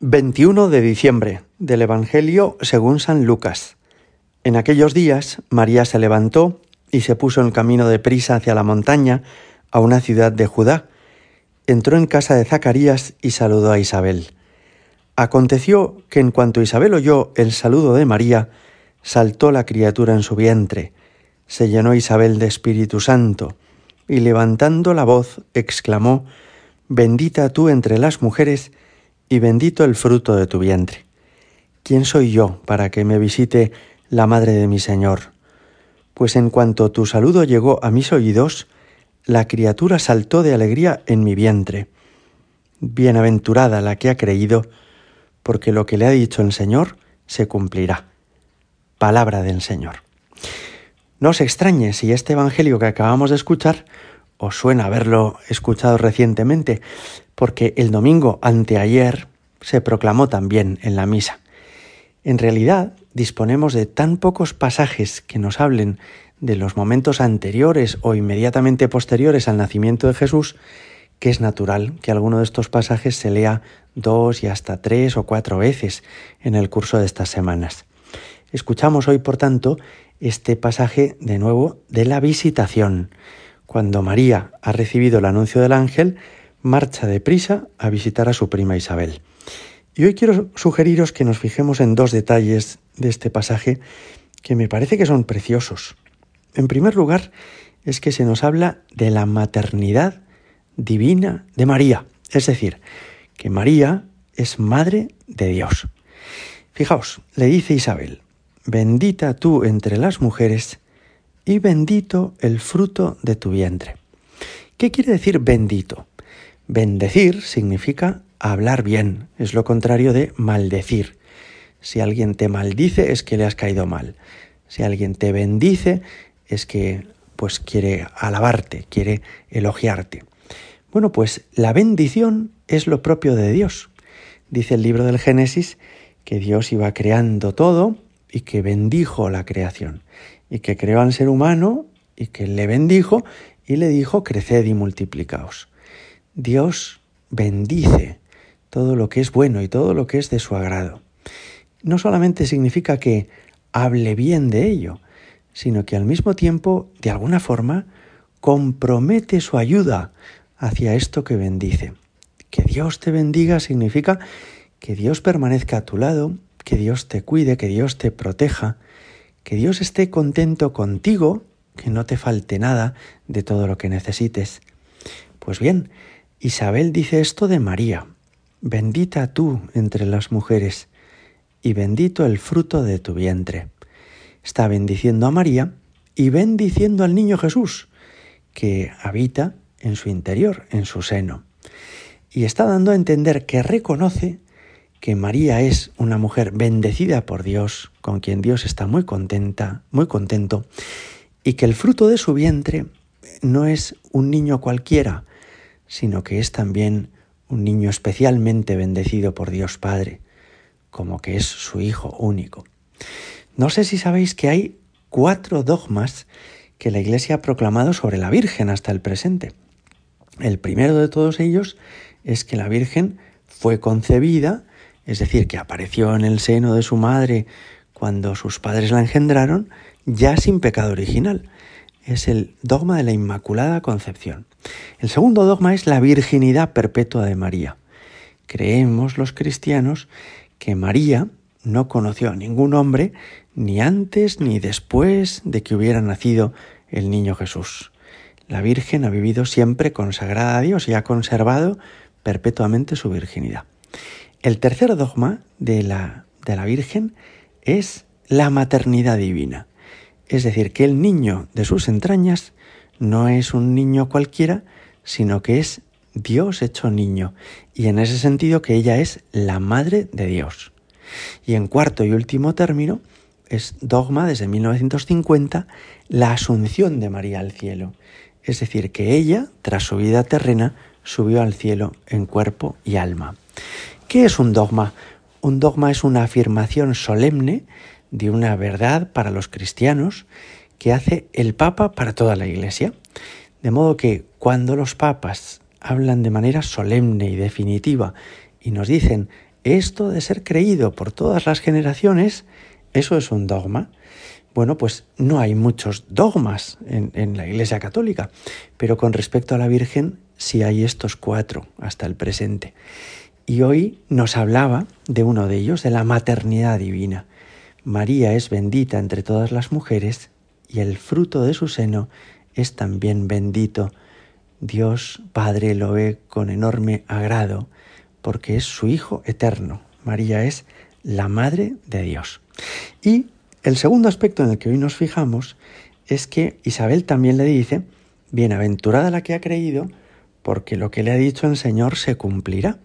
21 de diciembre del Evangelio según San Lucas. En aquellos días María se levantó y se puso en camino de prisa hacia la montaña, a una ciudad de Judá. Entró en casa de Zacarías y saludó a Isabel. Aconteció que en cuanto Isabel oyó el saludo de María, saltó la criatura en su vientre, se llenó Isabel de Espíritu Santo, y levantando la voz, exclamó, Bendita tú entre las mujeres, y bendito el fruto de tu vientre. ¿Quién soy yo para que me visite la madre de mi Señor? Pues en cuanto tu saludo llegó a mis oídos, la criatura saltó de alegría en mi vientre. Bienaventurada la que ha creído, porque lo que le ha dicho el Señor se cumplirá. Palabra del Señor. No os extrañe si este Evangelio que acabamos de escuchar os suena haberlo escuchado recientemente, porque el domingo anteayer se proclamó también en la misa. En realidad, disponemos de tan pocos pasajes que nos hablen de los momentos anteriores o inmediatamente posteriores al nacimiento de Jesús, que es natural que alguno de estos pasajes se lea dos y hasta tres o cuatro veces en el curso de estas semanas. Escuchamos hoy, por tanto, este pasaje de nuevo de la visitación. Cuando María ha recibido el anuncio del ángel, marcha deprisa a visitar a su prima Isabel. Y hoy quiero sugeriros que nos fijemos en dos detalles de este pasaje que me parece que son preciosos. En primer lugar, es que se nos habla de la maternidad divina de María, es decir, que María es madre de Dios. Fijaos, le dice Isabel, bendita tú entre las mujeres y bendito el fruto de tu vientre. ¿Qué quiere decir bendito? Bendecir significa hablar bien, es lo contrario de maldecir. Si alguien te maldice es que le has caído mal. Si alguien te bendice es que pues quiere alabarte, quiere elogiarte. Bueno, pues la bendición es lo propio de Dios. Dice el libro del Génesis que Dios iba creando todo y que bendijo la creación y que creó al ser humano y que le bendijo y le dijo creced y multiplicaos. Dios bendice todo lo que es bueno y todo lo que es de su agrado. No solamente significa que hable bien de ello, sino que al mismo tiempo, de alguna forma, compromete su ayuda hacia esto que bendice. Que Dios te bendiga significa que Dios permanezca a tu lado, que Dios te cuide, que Dios te proteja, que Dios esté contento contigo, que no te falte nada de todo lo que necesites. Pues bien, Isabel dice esto de María, bendita tú entre las mujeres, y bendito el fruto de tu vientre. Está bendiciendo a María y bendiciendo al niño Jesús, que habita en su interior, en su seno. Y está dando a entender que reconoce que María es una mujer bendecida por Dios, con quien Dios está muy contenta, muy contento, y que el fruto de su vientre no es un niño cualquiera, sino que es también un niño especialmente bendecido por Dios Padre, como que es su Hijo único. No sé si sabéis que hay cuatro dogmas que la Iglesia ha proclamado sobre la Virgen hasta el presente. El primero de todos ellos es que la Virgen fue concebida, es decir, que apareció en el seno de su madre cuando sus padres la engendraron, ya sin pecado original. Es el dogma de la Inmaculada Concepción. El segundo dogma es la virginidad perpetua de María. Creemos los cristianos que María no conoció a ningún hombre ni antes ni después de que hubiera nacido el niño Jesús. La Virgen ha vivido siempre consagrada a Dios y ha conservado perpetuamente su virginidad. El tercer dogma de la, de la Virgen es la maternidad divina, es decir, que el niño de sus entrañas no es un niño cualquiera, sino que es Dios hecho niño, y en ese sentido que ella es la madre de Dios. Y en cuarto y último término, es dogma desde 1950 la asunción de María al cielo, es decir, que ella, tras su vida terrena, subió al cielo en cuerpo y alma. ¿Qué es un dogma? Un dogma es una afirmación solemne de una verdad para los cristianos que hace el Papa para toda la Iglesia. De modo que cuando los papas hablan de manera solemne y definitiva y nos dicen esto de ser creído por todas las generaciones, eso es un dogma. Bueno, pues no hay muchos dogmas en, la Iglesia Católica, pero con respecto a la Virgen sí hay estos cuatro hasta el presente. Y hoy nos hablaba de uno de ellos, de la maternidad divina. María es bendita entre todas las mujeres y el fruto de su seno es también bendito. Dios Padre lo ve con enorme agrado porque es su Hijo eterno. María es la Madre de Dios. Y el segundo aspecto en el que hoy nos fijamos es que Isabel también le dice, bienaventurada la que ha creído, porque lo que le ha dicho el Señor se cumplirá.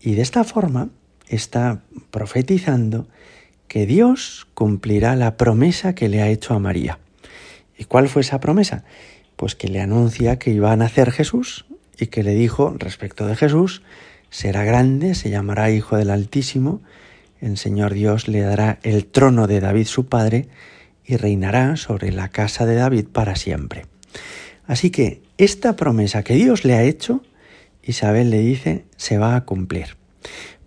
Y de esta forma está profetizando que Dios cumplirá la promesa que le ha hecho a María. ¿Y cuál fue esa promesa? Pues que le anuncia que iba a nacer Jesús y que le dijo respecto de Jesús, será grande, se llamará Hijo del Altísimo, el Señor Dios le dará el trono de David su padre y reinará sobre la casa de David para siempre. Así que esta promesa que Dios le ha hecho, Isabel le dice, se va a cumplir.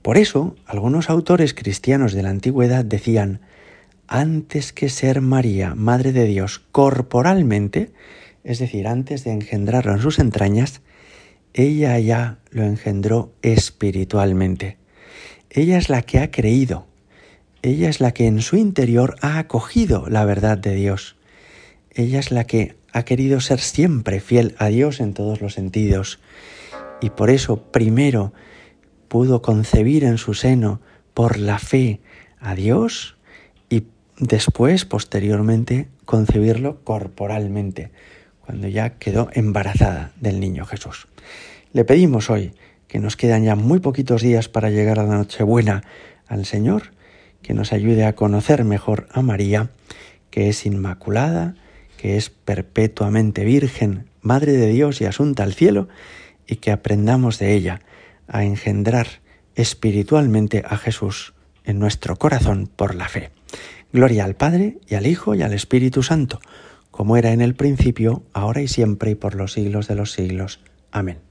Por eso, algunos autores cristianos de la antigüedad decían, antes que ser María, Madre de Dios, corporalmente, es decir, antes de engendrarlo en sus entrañas, ella ya lo engendró espiritualmente. Ella es la que ha creído. Ella es la que en su interior ha acogido la verdad de Dios. Ella es la que ha querido ser siempre fiel a Dios en todos los sentidos. Y por eso primero pudo concebir en su seno por la fe a Dios y después, posteriormente, concebirlo corporalmente, cuando ya quedó embarazada del niño Jesús. Le pedimos hoy que nos quedan ya muy poquitos días para llegar a la Nochebuena al Señor, que nos ayude a conocer mejor a María, que es inmaculada, que es perpetuamente virgen, Madre de Dios y asunta al cielo, y que aprendamos de ella a engendrar espiritualmente a Jesús en nuestro corazón por la fe. Gloria al Padre y al Hijo y al Espíritu Santo, como era en el principio, ahora y siempre y por los siglos de los siglos. Amén.